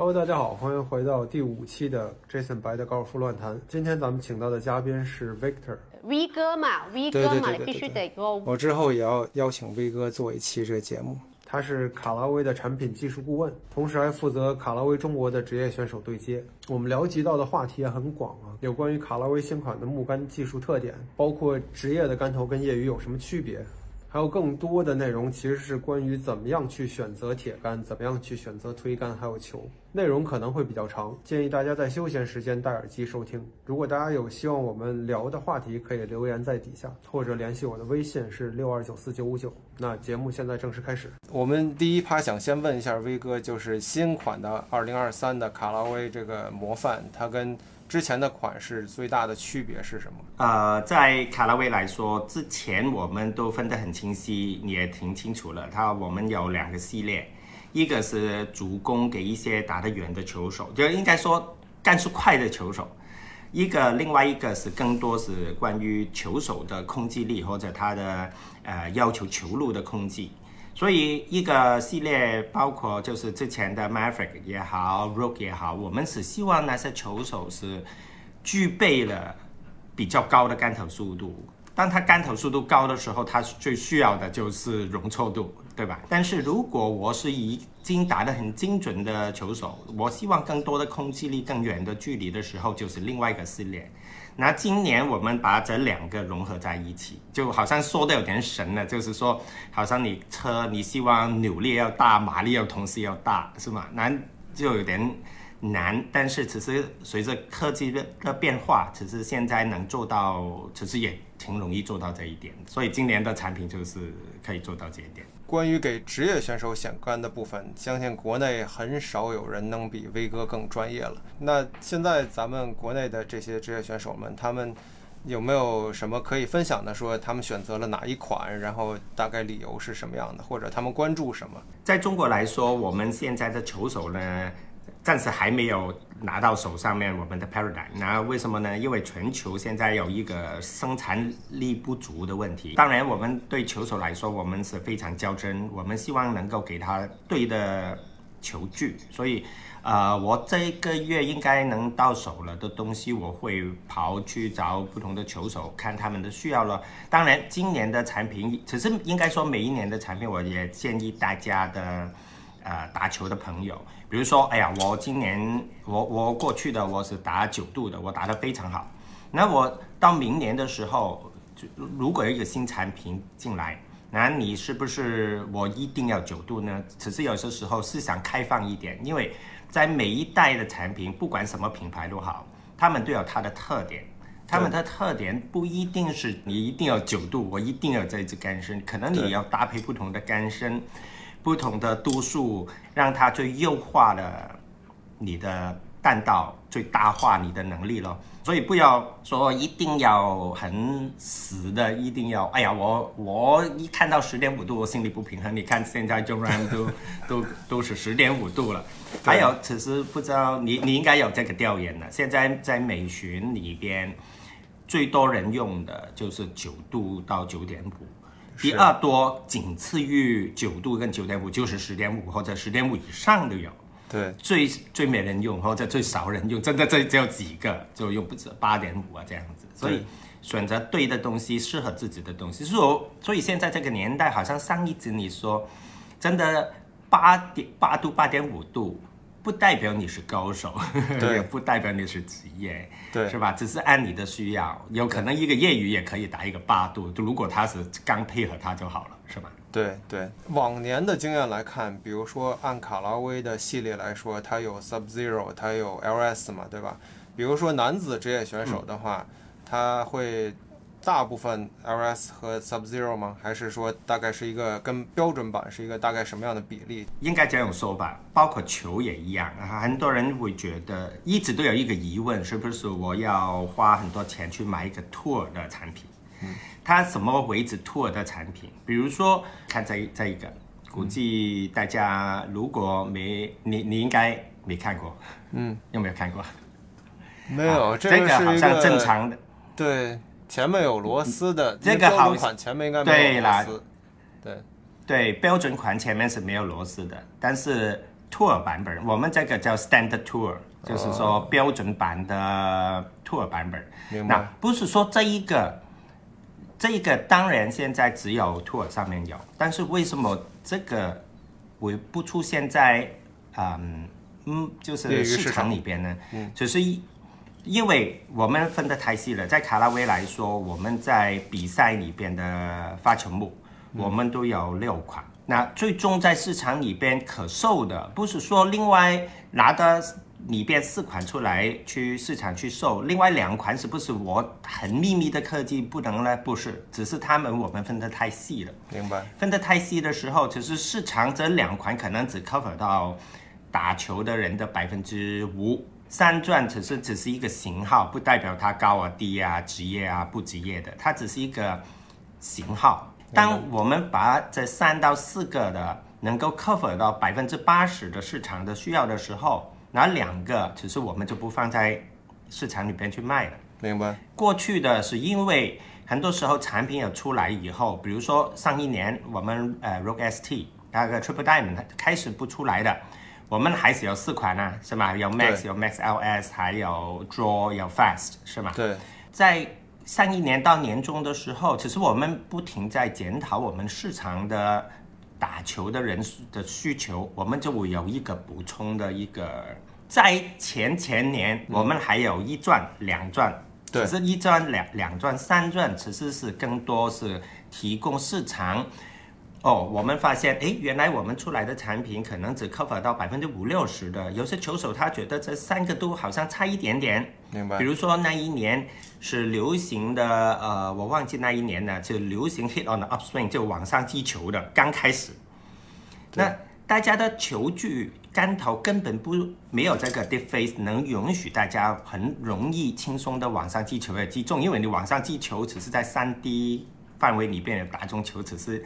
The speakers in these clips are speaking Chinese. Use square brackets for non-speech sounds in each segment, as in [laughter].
Hello，大家好，欢迎回到第五期的 Jason 白的高尔夫乱谈。今天咱们请到的嘉宾是 Victor。V 哥嘛，V 哥嘛，对对对对你必须得给我我之后也要邀请 V 哥做一期这个节目。他是卡拉威的产品技术顾问，同时还负责卡拉威中国的职业选手对接。我们聊及到的话题也很广啊，有关于卡拉威新款的木杆技术特点，包括职业的杆头跟业余有什么区别，还有更多的内容其实是关于怎么样去选择铁杆，怎么样去选择推杆，还有球。内容可能会比较长，建议大家在休闲时间戴耳机收听。如果大家有希望我们聊的话题，可以留言在底下，或者联系我的微信是六二九四九五九。那节目现在正式开始。我们第一趴想先问一下威哥，就是新款的2023的卡拉威这个模范，它跟之前的款式最大的区别是什么？呃，在卡拉威来说，之前我们都分得很清晰，你也挺清楚了。它我们有两个系列，一个是主攻给一些打得远的球手，就应该说干速快的球手；一个另外一个是更多是关于球手的控制力或者他的呃要求球路的控制。所以一个系列包括就是之前的 Maverick 也好，Rook 也好，我们是希望那些球手是具备了比较高的杆头速度。当他杆头速度高的时候，他最需要的就是容错度，对吧？但是如果我是已经打得很精准的球手，我希望更多的空气力、更远的距离的时候，就是另外一个系列。那今年我们把这两个融合在一起，就好像说的有点神了，就是说，好像你车你希望扭力要大，马力要同时要大，是吗？那就有点难。但是其实随着科技的的变化，其实现在能做到，其实也挺容易做到这一点。所以今年的产品就是可以做到这一点。关于给职业选手选杆的部分，相信国内很少有人能比威哥更专业了。那现在咱们国内的这些职业选手们，他们有没有什么可以分享的？说他们选择了哪一款，然后大概理由是什么样的，或者他们关注什么？在中国来说，我们现在的球手呢，暂时还没有拿到手上面我们的 Paradigm。那为什么呢？因为全球现在有一个生产力不足的问题。当然，我们对球手来说，我们是非常较真，我们希望能够给他对的球具。所以，呃，我这一个月应该能到手了的东西，我会跑去找不同的球手，看他们的需要了。当然，今年的产品，只是应该说每一年的产品，我也建议大家的。呃，打球的朋友，比如说，哎呀，我今年我我过去的我是打九度的，我打得非常好。那我到明年的时候，就如果有一个新产品进来，那你是不是我一定要九度呢？只是有些时候是想开放一点，因为在每一代的产品，不管什么品牌都好，他们都有它的特点。他们的特点不一定是你一定要九度，我一定要这支杆身，可能你要搭配不同的杆身。不同的度数，让它最优化了你的弹道，最大化你的能力咯。所以不要说一定要很死的，一定要哎呀，我我一看到十点五度，我心里不平衡。你看现在 j o r a n 都 [laughs] 都都是十点五度了。还有，其实不知道你你应该有这个调研的。现在在美巡里边，最多人用的就是九度到九点五。第二多仅次于九度跟九点五，就是十点五或者十点五以上都有。对，最最没人用或者最少人用，真的这只有几个就用不止八点五啊这样子。所以选择对的东西，适合自己的东西。所以所以现在这个年代，好像上一集你说，真的八点八度八点五度。不代表你是高手，[laughs] 也不代表你是职业，对，是吧？只是按你的需要，有可能一个业余也可以打一个八度，就如果他是刚配合他就好了，是吧？对对，往年的经验来看，比如说按卡拉威的系列来说，它有 Sub Zero，它有 LS 嘛，对吧？比如说男子职业选手的话，嗯、他会。大部分 LS 和 Sub Zero 吗？还是说大概是一个跟标准版是一个大概什么样的比例？应该这样说吧，包括球也一样。很多人会觉得一直都有一个疑问，是不是我要花很多钱去买一个 Tour 的产品？嗯，它什么为止 Tour 的产品？比如说看这这一个，估计大家如果没你你应该没看过，嗯，有没有看过？没有，啊、这个好像正常的，对。前面有螺丝的，这个好款前面应该没有螺丝。对对，标准款前面是没有螺丝的，但是 tour 版本，我们这个叫 standard tour，就是说标准版的 tour 版本。那不是说这一个，这一个当然现在只有 tour 上面有，但是为什么这个会不出现在嗯嗯就是市场里边呢？嗯，就是一。因为我们分得太细了，在卡拉威来说，我们在比赛里边的发球目，我们都有六款。那最终在市场里边可售的，不是说另外拿的里边四款出来去市场去售，另外两款是不是我很秘密的科技不能呢？不是，只是他们我们分得太细了。明白，分得太细的时候，其实市场这两款可能只 cover 到打球的人的百分之五。三钻只是只是一个型号，不代表它高啊、低啊、职业啊、不职业的，它只是一个型号。当我们把这三到四个的能够 cover 到百分之八十的市场的需要的时候，那两个其实我们就不放在市场里边去卖了。明白，过去的是因为很多时候产品有出来以后，比如说上一年我们呃 Rogue ST 那个 Triple Diamond 它开始不出来的，我们还是有四款呢、是吗？有 Max 有 Max LS，还有 Draw 有 Fast 是吗？对，在上一年到年中的时候，其实我们不停在检讨我们市场的打球的人的需求，我们就会有一个补充的一个。在前前年，我们还有一转、两转，对只是一转、两两转、三转，其实是更多是提供市场。哦，我们发现，诶，原来我们出来的产品可能只 cover 到百分之五六十的，有些球手他觉得这三个都好像差一点点，明白。比，如说那一年是流行的，呃，我忘记那一年呢，就流行 hit on the upswing，就往上击球的，刚开始。那大家的球具杆头根本不没有这个 deep face 能允许大家很容易轻松的往上击球的击中，因为你往上击球只是在三 D 范围里边的打中球，只是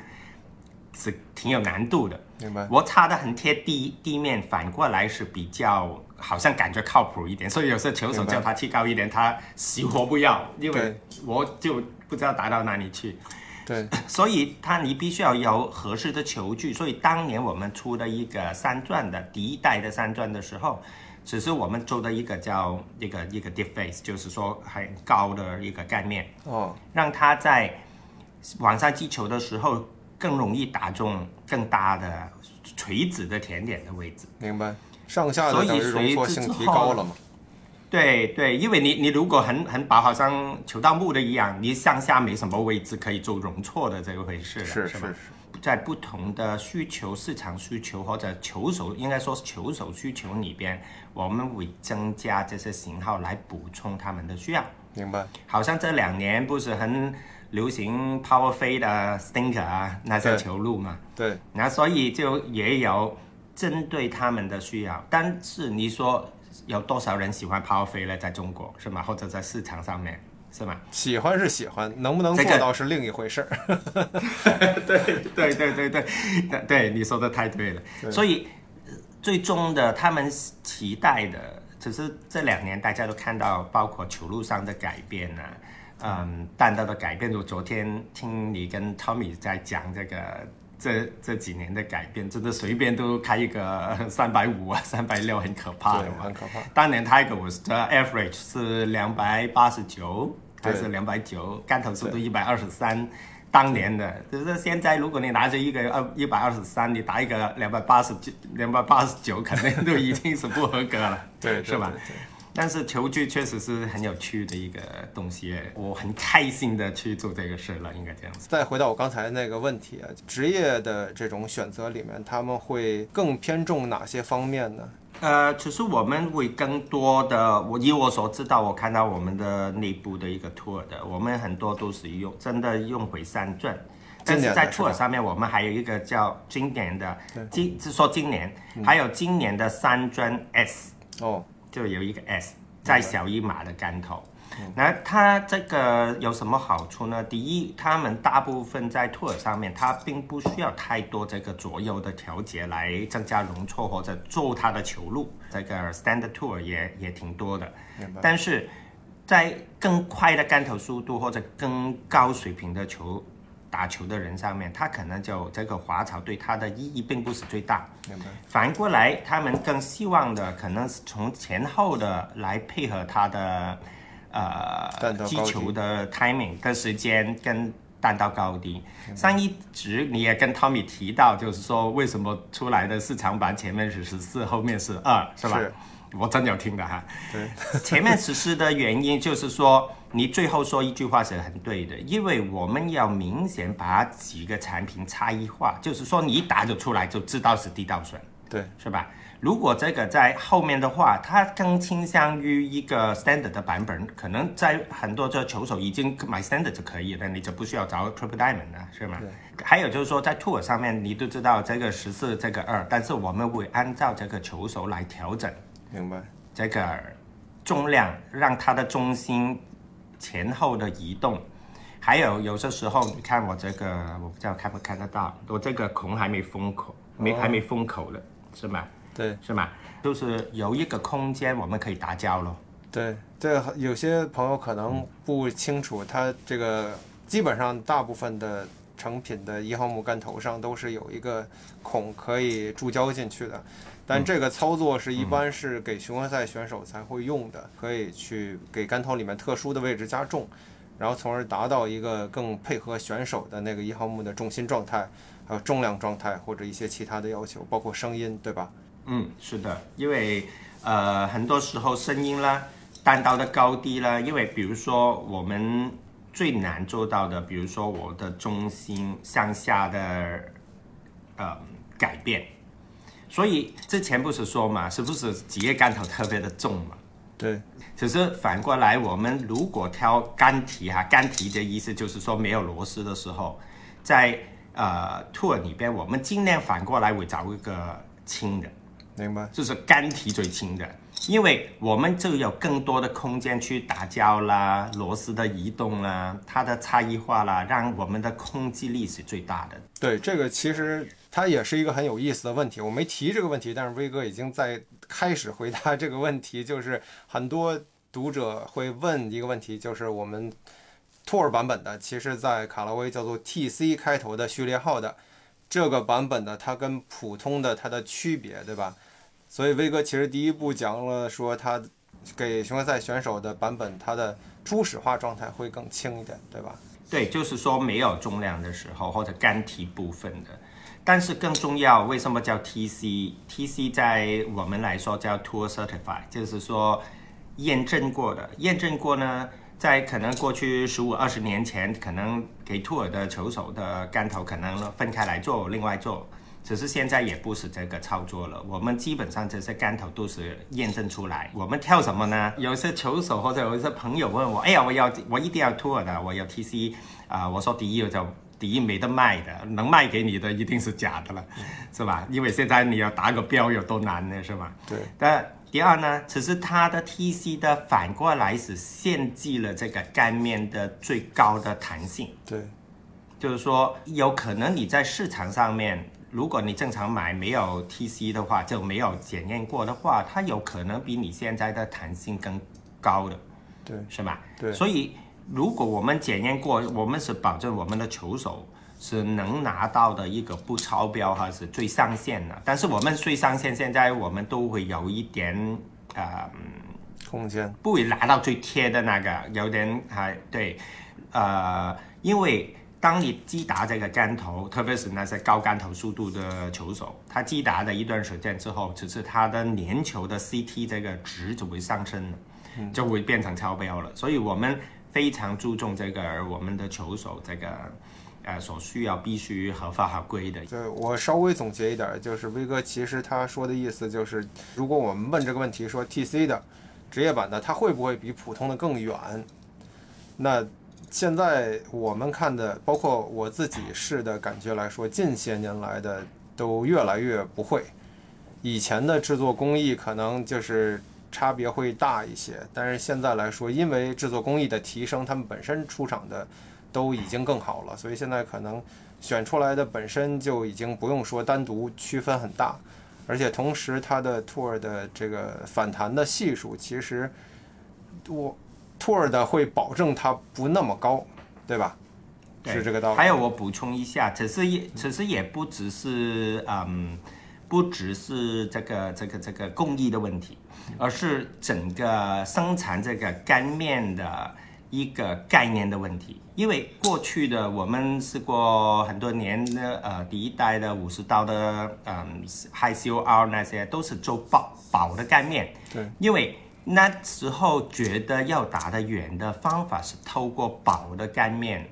是挺有难度的。明白，我擦的很贴地地面，反过来是比较好像感觉靠谱一点，所以有时候球手叫他踢高一点，他死活不要，因为我就不知道打到哪里去，对，[laughs] 所以他你必须要有合适的球具。所以当年我们出的一个三转的第一代的三转的时候，只是我们做的一个叫一个一个 deep face，就是说很高的一个概念，哦，让他在往上击球的时候更容易打中更大的垂直的甜点的位置。明白，上下所以的等于容错性提后高了嘛，对对，因为你你如果很很薄，好像球道木的一样，你上下没什么位置可以做容错的这个回事了，是是吧是？在不同的需求、市场需求或者球手，应该说是球手需求里边，我们会增加这些型号来补充他们的需要。明白，好像这两年不是很流行 Power Fade 的 Stinker 啊那些球路嘛，对，那所以就也有针对他们的需要，但是你说有多少人喜欢 Power Fade 呢？在中国是吗？或者在市场上面是吗？喜欢是喜欢，能不能这个做到是另一回事儿。[laughs] 对对对对对对对，你说的太对了。所以呃最终的他们期待的，只是这两年大家都看到，包括球路上的改变啊，嗯，淡淡的改变。我昨天听你跟 Tommy 在讲这个。这这几年的改变，真的随便都开一个 [laughs] 三百五啊、三百六，很可怕的，嘛。很可怕。当年 Tiger 的 average 是两百八十九还是对两百九，杆头速度一百二十三，当年的。就是现在，如果你拿着一个二一百二十三，你打一个两百八十九，两百八十九，肯定都已经是不合格了，[laughs] 对，是吧？对对但是球具确实是很有趣的一个东西，我很开心的去做这个事了，应该这样子。再回到我刚才那个问题啊，职业的这种选择里面，他们会更偏重哪些方面呢？呃，其实我们会更多的，我以我所知道，我看到我们的内部的一个 tour 的，我们很多都是用真的用回三转，但是在 tour 上面，我们还有一个叫经典的，今是说今年，还有今年的三专 S，哦，就有一个 S 在小一码的杆头。那它这个有什么好处呢？第一，他们大部分在 tour 上面，它并不需要太多这个左右的调节来增加容错或者做它的球路。这个 standard tour 也也挺多的，但是在更快的杆头速度或者更高水平的球打球的人上面，他可能就这个滑草对他的意义并不是最大。反过来，他们更希望的可能是从前后的来配合他的呃击球的 timing 跟时间跟弹道高低。上一直你也跟 Tommy 提到，就是说为什么出来的市场版前面是十四，后面是二，是吧？是我真有听的哈。对，前面实施的原因就是说，你最后说一句话是很对的，因为我们要明显把几个产品差异化，就是说你一打就出来就知道是地道水，对，是吧？如果这个在后面的话，它更倾向于一个 standard 的版本，可能在很多这球手已经买 standard 就可以了，你就不需要找 triple diamond 了，是吗？还有就是说，在 tour 上面，你都知道这个十四，这个二，但是我们会按照这个球手来调整。明白？这个重量，让它的中心前后的移动。还有有些时候，你看我这个，我不知道看不看得到，我这个孔还没封口，没哦还没封口了，是吗？对是吗？就是有一个空间我们可以打胶咯。对，这个有些朋友可能不清楚，它这个基本上大部分的成品的一号木杆头上都是有一个孔可以注胶进去的，但这个操作是一般是给循环赛选手才会用的，可以去给杆头里面特殊的位置加重，然后从而达到一个更配合选手的那个一号木的重心状态，还有重量状态或者一些其他的要求，包括声音，对吧？嗯，是的，因为呃很多时候声音啦、单刀的高低啦，因为比如说我们最难做到的，比如说我的中心向下的呃改变，所以之前不是说嘛，是不是职业干头特别的重嘛？对，只是反过来，我们如果挑杆体哈，杆体的意思就是说没有螺丝的时候，在呃 tour 里边，我们尽量反过来会找一个轻的。明白。就是杆体最轻的，因为我们就有更多的空间去打胶啦、螺丝的移动啦、它的差异化啦，让我们的控制力是最大的。对，这个其实它也是一个很有意思的问题。我没提这个问题，但是威哥已经在开始回答这个问题。就是很多读者会问一个问题，就是我们 Tour 版本的，其实在卡拉威叫做 TC 开头的序列号的这个版本呢，它跟普通的它的区别，对吧？所以威哥其实第一步讲了说，它给巡回赛选手的版本，它的初始化状态会更轻一点，对吧？对，就是说没有重量的时候或者杆体部分的。但是更重要，为什么叫 TC？TC 在我们来说叫 Tour Certified，就是说验证过的。验证过呢，在可能过去十五二十年前，可能给 Tour 的球手的杆头可能分开来做，另外做。只是现在也不是这个操作了，我们基本上这些杆头都是验证出来。我们跳什么呢？有些球手或者有一些朋友问我，哎呀，我要我一定要 Tour 的，我要 TC 啊、我说第一就第一没得卖的，能卖给你的一定是假的了，是吧？因为现在你要打个标有多难呢，是吧？对。但第二呢，只是它的 TC 的反过来是限制了这个干面的最高的弹性。对，就是说，有可能你在市场上面，如果你正常买没有 TC 的话，就没有检验过的话，它有可能比你现在的弹性更高的，对，是吧？对所以如果我们检验过，我们是保证我们的球手是能拿到的一个不超标哈是最上限的。但是我们最上限现在我们都会有一点呃空间，不会拿到最贴的那个，有点还对，呃，因为当你击打这个杆头，特别是那些高杆头速度的球手，他击打的一段时间之后，只是他的粘球的 CT 这个值就会上升了，就会变成超标了。所以我们非常注重这个，我们的球手这个呃所需要必须合法合规的。对我稍微总结一点，就是威哥其实他说的意思就是，如果我们问这个问题说 TC 的职业版的它会不会比普通的更远？那现在我们看的，包括我自己试的感觉来说，近些年来的都越来越不会。以前的制作工艺可能就是差别会大一些，但是现在来说，因为制作工艺的提升，他们本身出厂的都已经更好了，所以现在可能选出来的本身就已经不用说单独区分很大，而且同时它的 tour 的这个反弹的系数，其实我 tour 的会保证它不那么高，对吧？是这个道理。还有我补充一下，其实也其实也不只是嗯，不只是这个这个这个工艺的问题，而是整个生产这个干面的一个概念的问题。因为过去的我们试过很多年的呃第一代的武士刀的嗯 High COR 那些都是做薄薄的干面，对，因为那时候觉得要打得远的方法是透过薄的干面。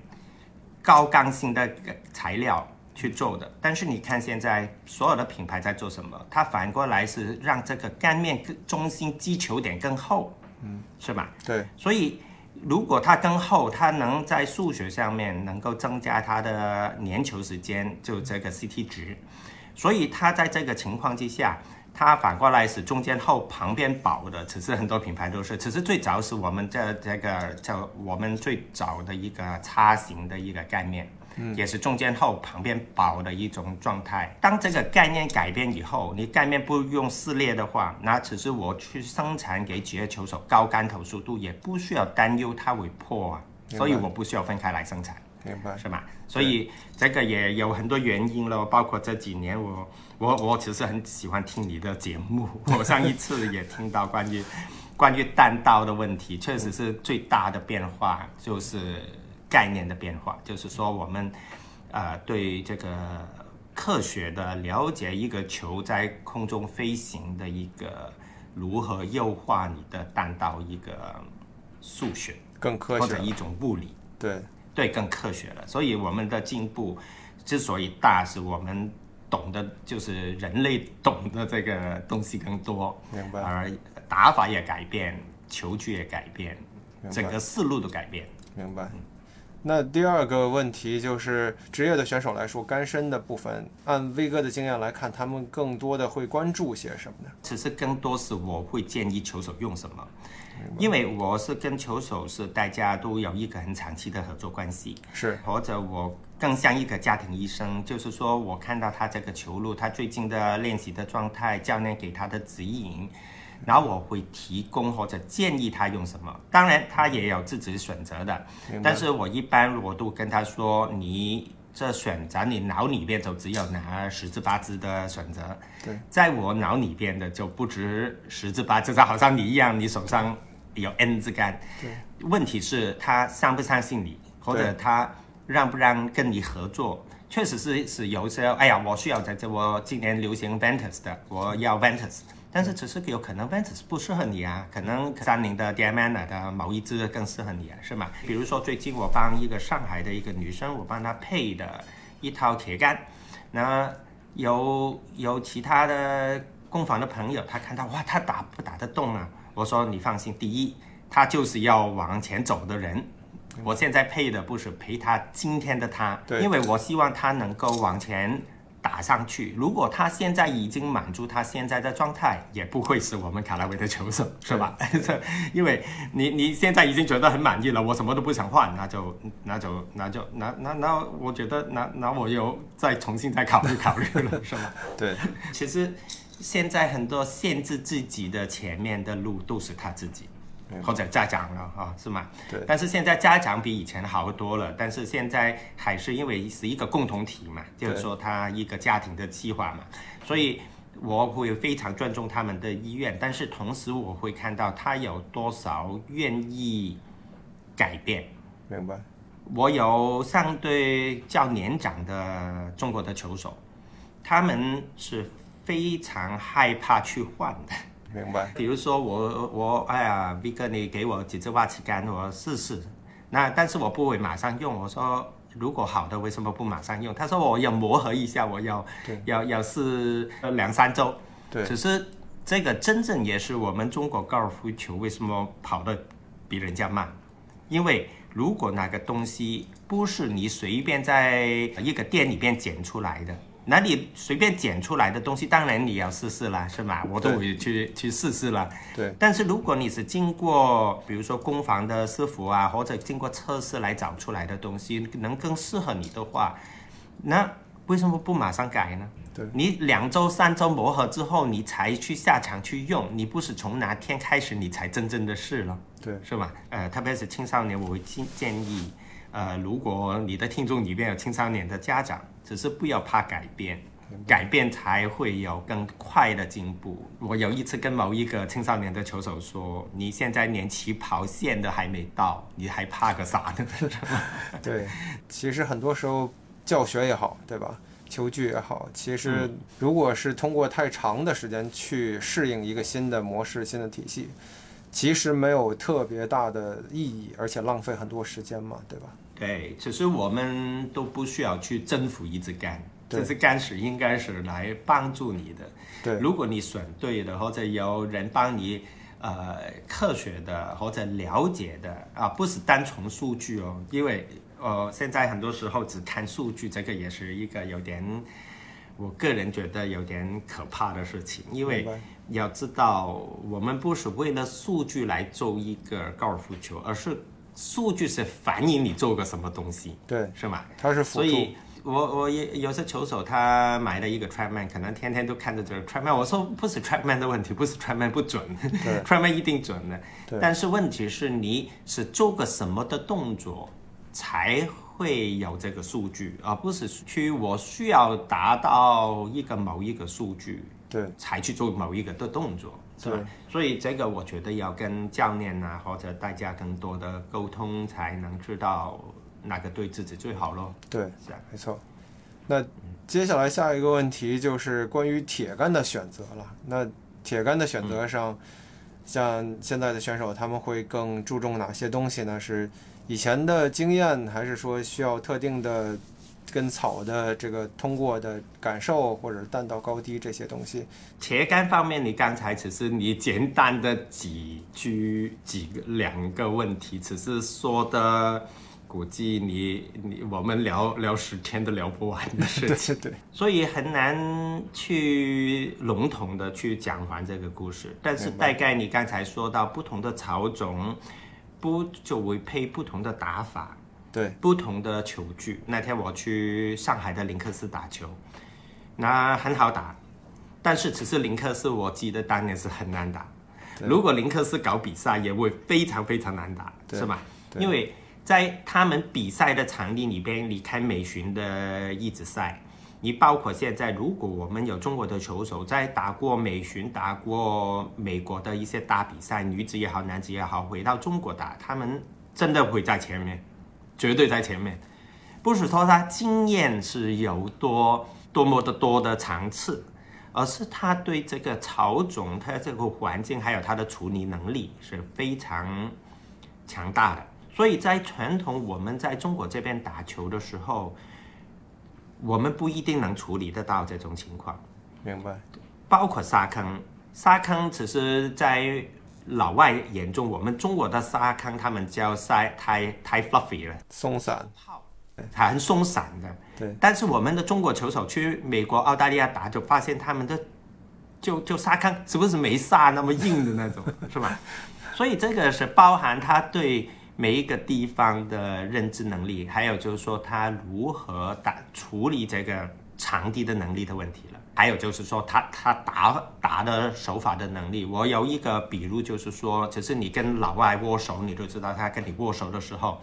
高刚性的材料去做的。但是你看现在所有的品牌在做什么？它反过来是让这个干面更中心击球点更厚，嗯，是吧？对，所以如果它更厚，它能在数学上面能够增加它的粘球时间，就这个 CT 值。所以它在这个情况之下，它反过来是中间厚，旁边薄的。其实很多品牌都是，其实最早是我们这这个叫我们最早的一个叉形的一个概念。也是中间厚、旁边薄的一种状态。当这个概念改变以后，你概念不用撕裂的话，那只是我去生产给职业球手高杆头速度，也不需要担忧它会破啊，所以我不需要分开来生产。明白。是吗？所以这个也有很多原因咯，包括这几年我我我其实很喜欢听你的节目，[laughs] 我上一次也听到关于关于弹道的问题，确实是最大的变化就是概念的变化，就是说我们呃对这个科学的了解，一个球在空中飞行的一个如何优化你的弹道一个数学更科学，或者一种物理。对，对，更科学了。所以我们的进步之所以大，是我们懂得就是人类懂得这个东西更多，明白而打法也改变，球具也改变，整个思路都改变。明白。那第二个问题就是职业的选手来说，干身的部分，按威哥的经验来看，他们更多的会关注些什么呢？其实更多是我会建议球手用什么，因为我是跟球手是大家都有一个很长期的合作关系，是。或者我更像一个家庭医生，就是说我看到他这个球路，他最近的练习的状态，教练给他的指引，然后我会提供或者建议他用什么。当然，他也有自己选择的，但是我一般我都跟他说，你这选择你脑里边就只有拿十至八支的选择，对，在我脑里边的就不止十至八支，就好像你一样，你手上有 N 支杆。对，问题是他相不相信你，或者他让不让跟你合作。确实是是有时候，哎呀，我需要在这，我今年流行 Ventus 的，我要 Ventus，但是只是有可能 Ventus 不适合你啊，可能三菱的 Diamond 的某一支更适合你啊，是吗？比如说最近我帮一个上海的一个女生，我帮她配的一套铁杆，那有有其他的工坊的朋友，他看到哇，他打不打得动啊？我说你放心，第一，他就是要往前走的人。我现在配的不是陪他今天的他，因为我希望他能够往前打上去。如果他现在已经满足他现在的状态，也不会是我们卡拉维的球手，是吧？[laughs] 因为你你现在已经觉得很满意了，我什么都不想换，那就那就那就那那那，我觉得那那我又再重新再考虑考虑了，是吧？对，[laughs] 其实现在很多限制自己的前面的路都是他自己或者家长了啊，是吗？对但是现在家长比以前好多了，但是现在还是因为是一个共同体嘛，就是说他一个家庭的计划嘛，所以我会非常尊重他们的意愿，但是同时我会看到他有多少愿意改变。明白。我有相对较年长的中国的球手，他们是非常害怕去换的。明白，[laughs] 比如说我我哎呀，V 哥你给我几支挖起杆，我试试。那但是我不会马上用。我说如果好的为什么不马上用？他说我要磨合一下，我要要要试呃两三周。对只是这个真正也是我们中国高尔夫球为什么跑得比人家慢，因为如果那个东西不是你随便在一个店里边捡出来的，那你随便捡出来的东西，当然你要试试了，是吧？我都对会去去试试了。对，但是如果你是经过，比如说工坊的师傅啊，或者经过测试来找出来的东西，能更适合你的话，那为什么不马上改呢？对你两周、三周磨合之后，你才去下场去用，你不是从哪天开始你才真正的试了，对，是吧？呃，特别是青少年，我会建建议呃，如果你的听众里面有青少年的家长，只是不要怕改变，改变才会有更快的进步。我有一次跟某一个青少年的球手说：“你现在连起跑线都还没到，你还怕个啥呢？” [laughs] 对，其实很多时候教学也好，对吧？球具也好，其实如果是通过太长的时间去适应一个新的模式、新的体系，其实没有特别大的意义，而且浪费很多时间嘛，对吧？对，其实我们都不需要去征服一只杆，这只杆是应该是来帮助你的。对，如果你选对的，或者有人帮你，呃，科学的或者了解的啊，不是单从数据哦，因为呃，现在很多时候只看数据，这个也是一个有点，我个人觉得有点可怕的事情，因为要知道，我们不是为了数据来做一个高尔夫球，而是数据是反映你做个什么东西，对，是吗？它是辅助，所以我我也有些球手他买了一个 Trackman，可能天天都看着这个 Trackman。我说不是 Trackman 的问题，不是 Trackman 不准对，[laughs] Trackman 一定准的。但是问题是你是做个什么的动作才会有这个数据，而不是去我需要达到一个某一个数据对，才去做某一个的动作，是吧？所以这个我觉得要跟教练啊或者大家更多的沟通，才能知道哪个对自己最好咯。对，是啊。没错。那接下来下一个问题就是关于铁杆的选择了。那铁杆的选择上，像现在的选手他们会更注重哪些东西呢？是以前的经验，还是说需要特定的跟草的这个通过的感受，或者弹道高低这些东西？铁杆方面，你刚才只是你简单的几句几个两个问题，只是说的，估计你你我们聊聊十天都聊不完的事情。[laughs] 对对所以很难去笼统的去讲完这个故事。但是大概你刚才说到不同的草种，不就会配不同的打法，对不同的球具。那天我去上海的林克斯打球，那很好打，但是其实林克斯我记得当年是很难打。如果林克斯搞比赛，也会非常非常难打，是吧？因为在他们比赛的场地里边，离开美巡的一直赛，你包括现在，如果我们有中国的球手在打过美巡、打过美国的一些大比赛，女子也好，男子也好，回到中国打，他们真的会在前面，绝对在前面。不是说他经验是有多多么的多的层次，而是他对这个草种、他这个环境还有他的处理能力是非常强大的。所以在传统我们在中国这边打球的时候，我们不一定能处理得到这种情况，明白。包括沙坑，沙坑只是在老外眼中，我们中国的沙坑他们叫沙太太 fluffy 了。松散，很松散的。对但是我们的中国球手去美国、澳大利亚打，就发现他们的就就沙坑是不是没沙那么硬的那种，[laughs] 是吧？所以这个是包含他对每一个地方的认知能力，还有就是说他如何打处理这个场地的能力的问题了。还有就是说他他打打的手法的能力，我有一个比如就是说，只是你跟老外握手，你就知道他跟你握手的时候，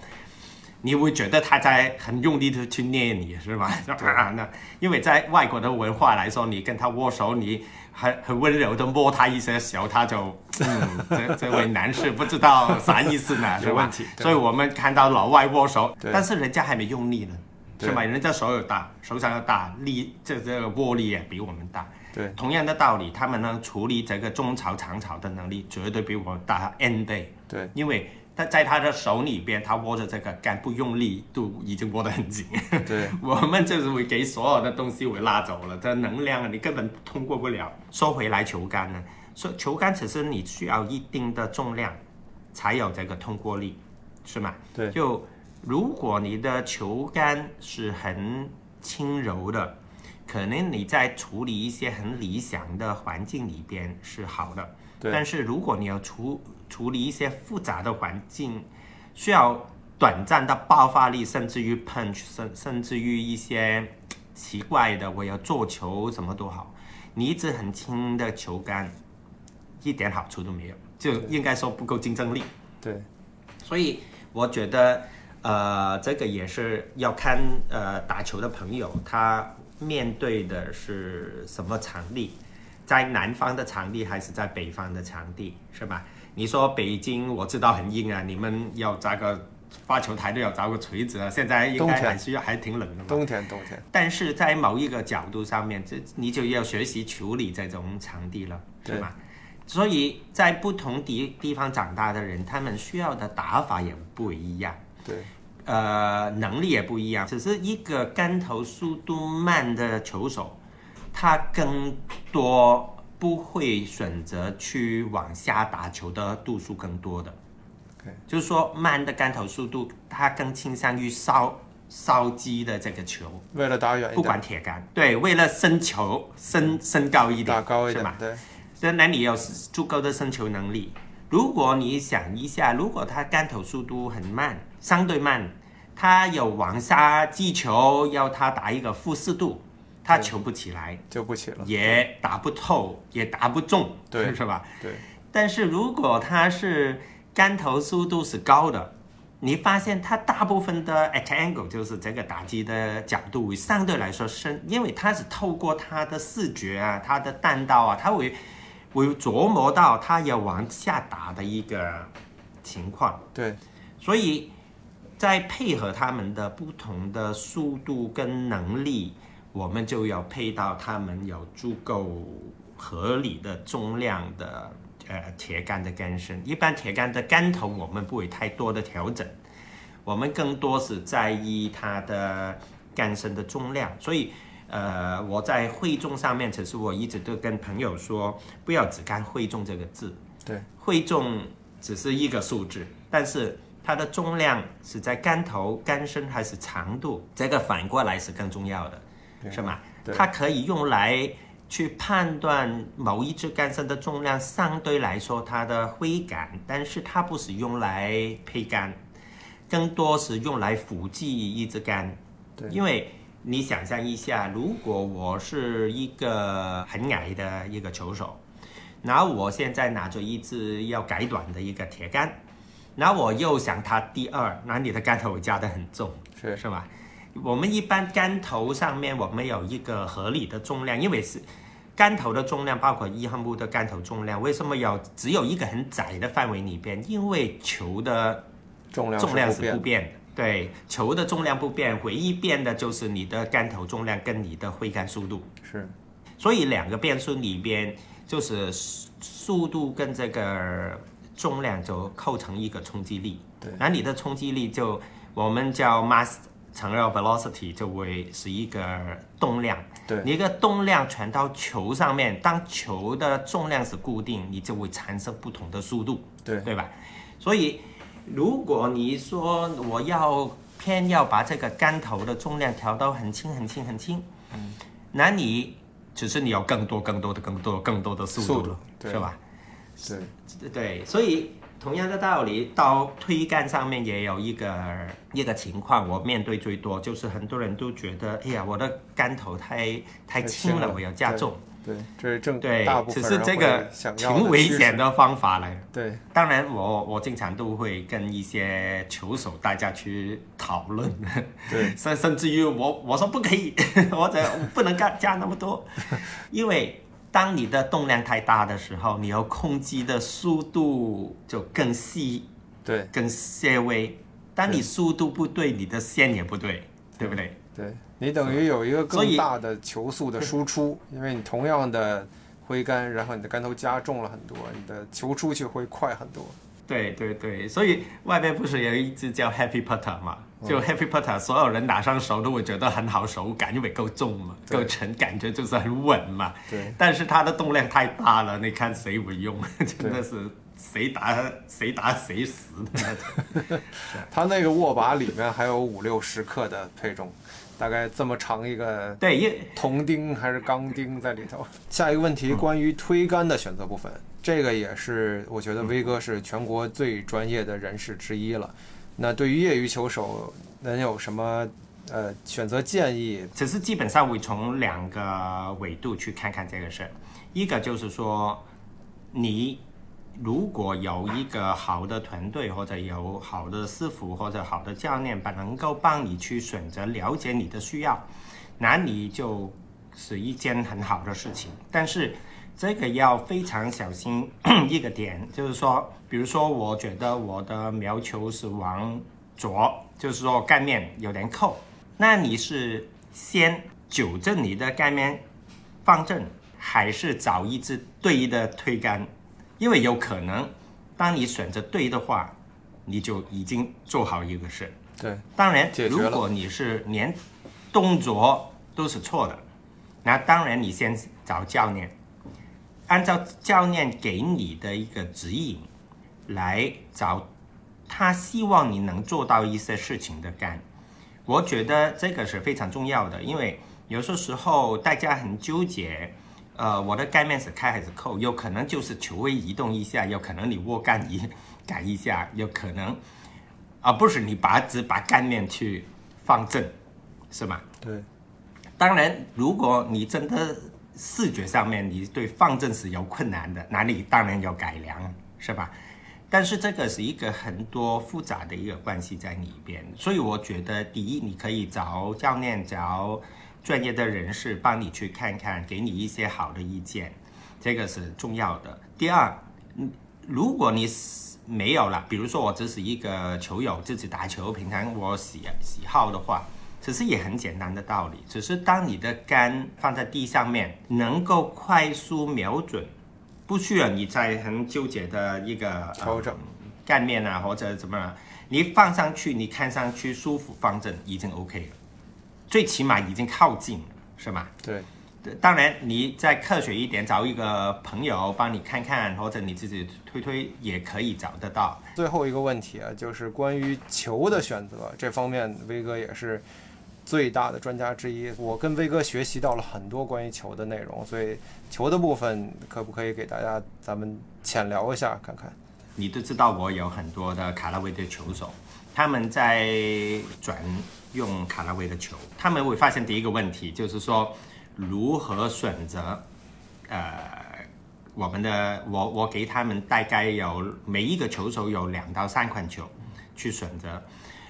你会觉得他在很用力的去捏你，是吧？啊，[laughs] 那因为在外国的文化来说，你跟他握手，你很很温柔的摸他一些手，他就嗯，[laughs] 这这位男士不知道啥意思呢，是吧 [laughs] 问题？所以我们看到老外握手，但是人家还没用力呢，对是吧？人家手有大，手掌又大，力这这个握力也比我们大。对同样的道理，他们呢处理这个中草、长草的能力绝对比我们大 N 倍。对因为他在他的手里边，他握着这个杆不用力，都已经握得很紧。对 [laughs] 我们就是会给所有的东西会拉走了，这能量你根本通过不了。说回来，球杆呢，说球杆其实你需要一定的重量才有这个通过力，是吗？对就如果你的球杆是很轻柔的，可能你在处理一些很理想的环境里边是好的。对但是如果你要处处理一些复杂的环境，需要短暂的爆发力，甚至于 punch，甚甚至于一些奇怪的，我要做球什么都好，你一支很轻的球杆，一点好处都没有，就应该说不够竞争力。对所以我觉得，呃，这个也是要看呃打球的朋友他面对的是什么场地，在南方的场地还是在北方的场地，是吧？你说北京，我知道很硬啊，你们要扎个发球台都要扎个锤子啊，现在应该还需要还挺冷的嘛。冬天冬天，但是在某一个角度上面，这你就要学习处理这种场地了，是吧？所以在不同地地方长大的人，他们需要的打法也不一样，对呃，能力也不一样。只是一个杆头速度慢的球手，他更多不会选择去往下打球的度数更多的。就是说慢的杆头速度，他更倾向于烧烧击的这个球。为了打远不管，铁杆，对，为了升球升升高一点，打高一是吧，？点对所以那你有足够的升球能力。如果你想一下，如果他杆头速度很慢，相对慢，他有往下击球，要他打一个负四度，他球不起来，就不起了。也打不透，也打不中，对是吧？对但是如果他是杆头速度是高的，你发现他大部分的 at angle 就是这个打击的角度相对来说深，因为他是透过他的视觉啊，他的弹道啊，他会会琢磨到他要往下打的一个情况，对所以在配合他们的不同的速度跟能力，我们就要配到他们有足够合理的重量的呃铁杆的杆身。一般铁杆的杆头我们不会太多的调整，我们更多是在意它的杆身的重量。所以呃，我在会重上面，其实我一直都跟朋友说，不要只看会重这个字，对会重只是一个数字，但是它的重量是在杆头、杆身还是长度，这个反过来是更重要的，是吗？它可以用来去判断某一支杆身的重量相对来说它的挥杆，但是它不是用来配杆，更多是用来辅记一支杆。对因为你想象一下，如果我是一个很矮的一个球手，然后我现在拿着一支要改短的一个铁杆，然后我又想它第二，那你的杆头会加得很重，是是吧？我们一般杆头上面我们有一个合理的重量，因为是杆头的重量包括一号木的杆头重量，为什么要只有一个很窄的范围里边？因为球的重量重量是是不变的。对，球的重量不变，唯一变的就是你的杆头重量跟你的挥杆速度。是所以两个变数里边，就是速速度跟这个重量就构成一个冲击力。对那你的冲击力就我们叫 mass 乘以 velocity 就会是一个动量。对你一个动量传到球上面，当球的重量是固定，你就会产生不同的速度。对对吧？所以如果你说我要偏要把这个杆头的重量调到很轻很轻很轻，嗯，那你只是你有更多更多的更多更多的速速度度了，对是吧？对。对，所以同样的道理，到推杆上面也有一个一个情况，我面对最多就是很多人都觉得，哎呀，我的杆头太太太轻了，我要加重。对，这是正对只是这个挺危险的方法来。对。当然我，我经常都会跟一些球手大家去讨论，对。[laughs] 甚甚至于我我说不可以，[laughs] 或者不能加加那么多，[laughs] 因为当你的动量太大的时候，你要控制的速度就更细、对更细微。当你速度不对，你的线也不对，对不对？对，你等于有一个更大的球速的输出，因为你同样的挥杆，然后你的杆头加重了很多，你的球出去会快很多。对对对，所以外边不是有一只叫 Happy Putter 嘛？嗯就 Happy Potter，所有人拿上手都会觉得很好手感，因为够重嘛，够沉，感觉就是很稳嘛。对但是它的动量太大了，你看谁会用？[laughs] 真的是谁打谁打谁死的那种。[laughs] 它那个握把里面还有五六十克的配重，大概这么长一个对，因铜钉还是钢钉在里头。下一个问题，关于推杆的选择部分，这个也是我觉得威哥是全国最专业的人士之一了。那对于业余球手，能有什么呃选择建议？只是基本上会从两个维度去看看这个事儿，一个就是说你如果有一个好的团队，或者有好的师傅或者好的教练，把能够帮你去选择、了解你的需要，那你就是一件很好的事情。但是这个要非常小心 [coughs] 一个点，就是说，比如说，我觉得我的苗球是往左，就是说盖面有点扣，那你是先纠正你的盖面方正，还是找一支对的推杆？因为有可能，当你选择对的话，你就已经做好一个事。对，当然，如果你是连动作都是错的，那当然你先找教练，按照教练给你的一个指引来找他希望你能做到一些事情的干。我觉得这个是非常重要的，因为有些时候大家很纠结，呃，我的盖面是开还是扣？有可能就是球位移动一下，有可能你握杆移改一下，有可能，而、不是你把只把干面去放正，是吗？对，当然，如果你真的视觉上面你对放正是有困难的，那你当然要改良，是吧？但是这个是一个很多复杂的一个关系在里边，所以我觉得第一，你可以找教练、找专业的人士帮你去看看，给你一些好的意见，这个是重要的。第二，如果你没有了，比如说我只是一个球友，自己打球，平常我喜喜好的话，其实也很简单的道理，只是当你的杆放在地上面，能够快速瞄准，不需要你在很纠结的一个调整呃干面啊或者怎么样，你放上去，你看上去舒服方正已经 OK 了，最起码已经靠近了，是吗？对，对当然，你再科学一点，找一个朋友帮你看看，或者你自己推推也可以找得到。最后一个问题啊，就是关于球的选择这方面，威哥也是最大的专家之一。我跟威哥学习到了很多关于球的内容，所以球的部分可不可以给大家咱们浅聊一下看看？你都知道，我有很多的卡拉威的球手，他们在转用卡拉威的球，他们会发现第一个问题就是说，如何选择，呃，我们的我我给他们大概有每一个球手有两到三款球去选择。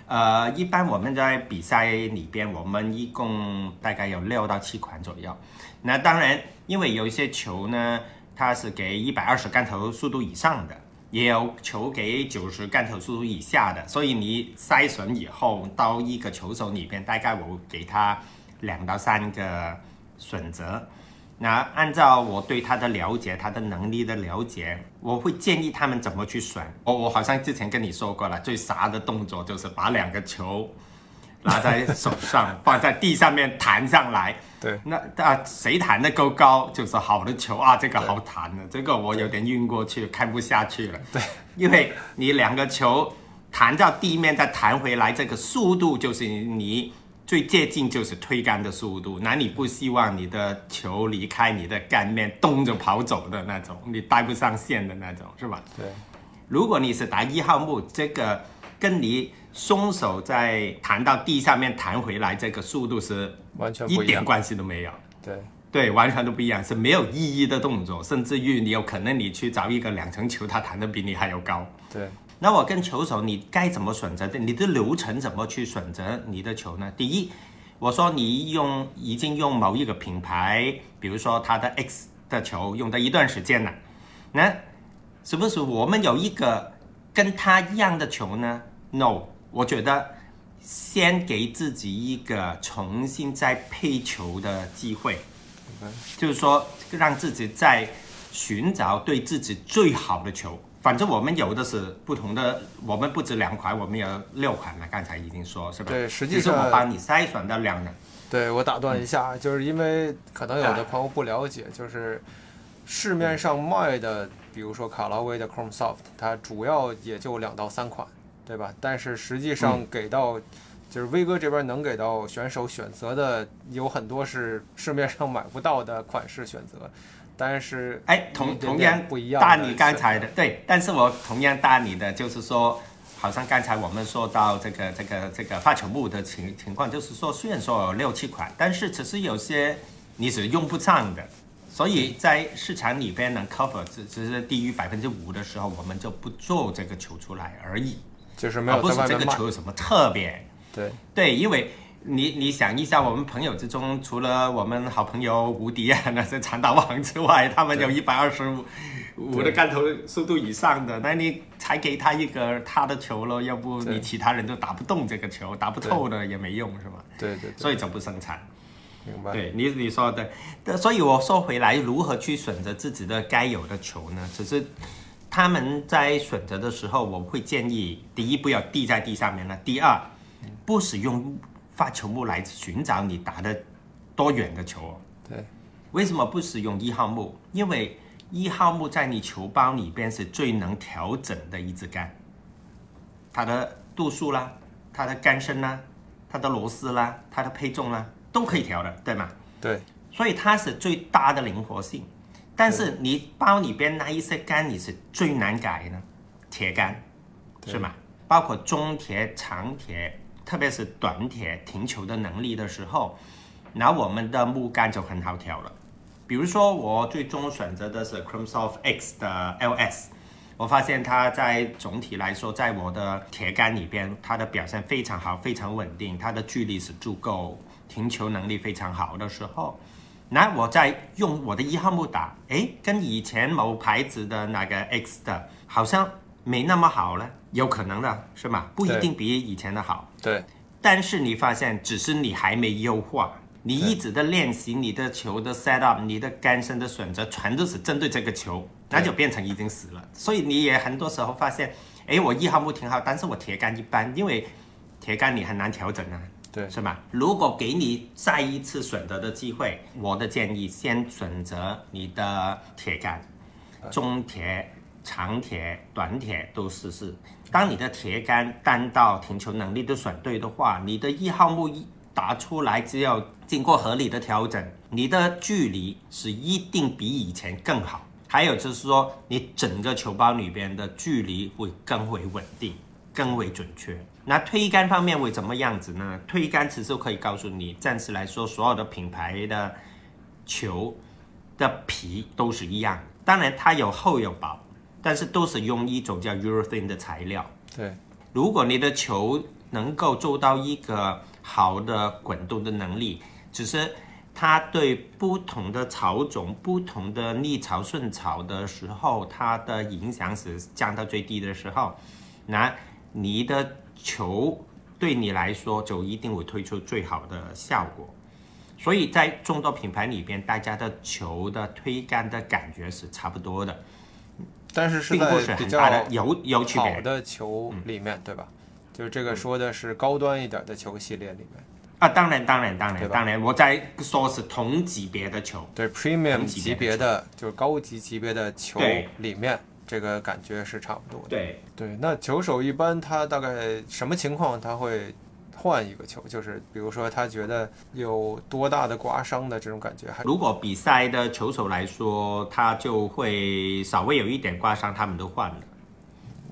呃，一般我们在比赛里边，我们一共大概有六到七款左右。那当然，因为有一些球呢，它是给一百二十杆头速度以上的，也有球给九十杆头速度以下的，所以你筛选以后到一个球手里边，大概我给他两到三个选择。那按照我对他的了解，他的能力的了解，我会建议他们怎么去选。我我好像之前跟你说过了，最傻的动作就是把两个球拿在手上，[laughs] 放在地上面弹上来。对，那啊，谁弹得够高就是好的球啊，这个好弹的，这个我有点晕过去，看不下去了。对，因为你两个球弹到地面再弹回来，这个速度就是你最接近就是推杆的速度。那你不希望你的球离开你的杆面咚着跑走的那种，你带不上线的那种，是吧？对，如果你是打一号木，这个跟你松手在弹到地上面弹回来，这个速度是完全一点关系都没有。对，对，完全都不一样，是没有意义的动作，甚至于你有可能你去找一个两层球，他弹的比你还要高。对，那我跟球手，你该怎么选择的？你的流程怎么去选择你的球呢？第一，我说你用已经用某一个品牌，比如说他的 X 的球用了一段时间了，那是不是我们有一个跟他一样的球呢？No，我觉得先给自己一个重新再配球的机会。就是说让自己在寻找对自己最好的球。反正我们有的是不同的，我们不止两款，我们有六款了。刚才已经说是吧？对实际就是我上帮你筛选到两个。对我打断一下，就是因为可能有的朋友不了解，就是市面上卖的，比如说卡拉威的 Chrome Soft，它主要也就两到三款，对吧？但是实际上给到，就是威哥这边能给到选手选择的有很多是市面上买不到的款式选择，但是哎，同同样点不一样的答你刚才的对，但是我同样答你的就是说，好像刚才我们说到这个这个这个发球木的情情况，就是说虽然说有六七款，但是其实有些你是用不上的，所以在市场里边能 cover 只只是低于百分之五的时候，我们就不做这个球出来而已，就是没有而不是这。个球有什么特别。对，对，因为你你想一下，我们朋友之中，除了我们好朋友无敌啊那些长岛王之外，他们有一百二十五五的杆头速度以上的，那你才给他一个他的球了，要不你其他人都打不动这个球，打不透的也没用，是吧？对对对，所以就不生产。明白。对你你说的，但所以我说回来，如何去选择自己的该有的球呢？只是他们在选择的时候，我会建议：第一，不要滴在地上面了；第二，不使用发球木来寻找你打的多远的球哦。对，为什么不使用一号木？因为一号木在你球包里边是最能调整的一支杆，它的度数啦，它的杆身啦，它的螺丝啦，它的配重啦，都可以调的，对吗？对，所以它是最大的灵活性。但是你包里边那一些杆，你是最难改的？铁杆，是吗？包括中铁、长铁，特别是短铁停球的能力的时候，那我们的木杆就很好调了。比如说，我最终选择的是 Chromsoft X 的 LS，我发现它在总体来说，在我的铁杆里边，它的表现非常好，非常稳定，它的距离是足够，停球能力非常好的时候，那我再用我的一号木打，诶，跟以前某牌子的那个 X 的，好像没那么好了，有可能的是吗？不一定比以前的好。对，但是你发现，只是你还没优化，你一直的练习你的球的 set up，你的杆身的选择，全都是针对这个球，那就变成已经死了。所以你也很多时候发现，哎，我一号木挺好，但是我铁杆一般，因为铁杆你很难调整啊。对是吧？如果给你再一次选择的机会，我的建议先选择你的铁杆，中铁、长铁、短铁都试试。当你的铁杆单道停球能力都选对的话，你的一号木一打出来，只要经过合理的调整，你的距离是一定比以前更好。还有就是说，你整个球包里边的距离会更为稳定。更为准确。那推杆方面会怎么样子呢？推杆其实可以告诉你，暂时来说，所有的品牌的球的皮都是一样，当然它有厚有薄，但是都是用一种叫 urethane 的材料。对，如果你的球能够做到一个好的滚动的能力，只是它对不同的草种、不同的逆潮顺潮的时候，它的影响是降到最低的时候，那你的球对你来说就一定会推出最好的效果。所以在众多品牌里边，大家的球的推杆的感觉是差不多的，但是是在比较的有有区别好。的球里面，对吧？就是这个说的是高端一点的球系列里面，啊，当然，当然，当然，当然，我在说是同级别的球，对 premium 级级别的，就是高级级别的球里面，这个感觉是差不多的。对，对，那球手一般他大概什么情况他会换一个球？就是比如说他觉得有多大的刮伤的这种感觉，还如果比赛的球手来说，他就会稍微有一点刮伤，他们都换了。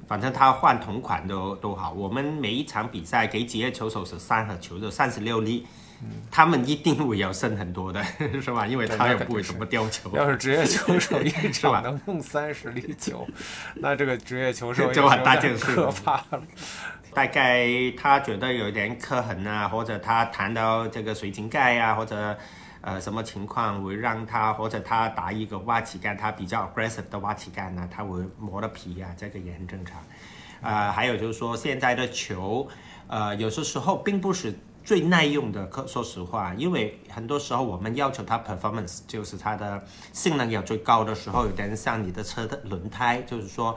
反正他换同款都都好。我们每一场比赛给职业球手是三盒球，就三十六粒，他们一定会要剩很多的，[laughs] 是吧？因为他那肯定是又不会怎么丢球。要是职业球手 [laughs] 一吧场能用三十粒球，那这个职业球手 [laughs] 就很大件事可怕了。大概他觉得有点刻痕啊，或者他弹到这个水晶盖啊，或者呃什么情况会让他，或者他打一个挖起杆，他比较 aggressive 的挖起杆呢，他会磨了皮啊，这个也很正常。呃，还有就是说现在的球，呃，有些时候并不是最耐用的，可说实话，因为很多时候我们要求它 performance，就是它的性能要最高的时候，有点像你的车的轮胎，就是说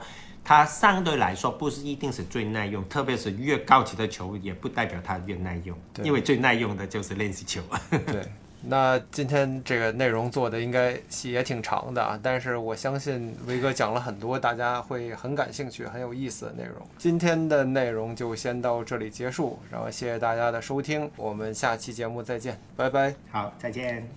它相对来说不是一定是最耐用，特别是越高级的球，也不代表它越耐用，因为最耐用的就是练习球。对，那今天这个内容做的应该也挺长的啊，但是我相信威哥讲了很多大家会很感兴趣、很有意思的内容。今天的内容就先到这里结束，然后谢谢大家的收听，我们下期节目再见，拜拜。好，再见。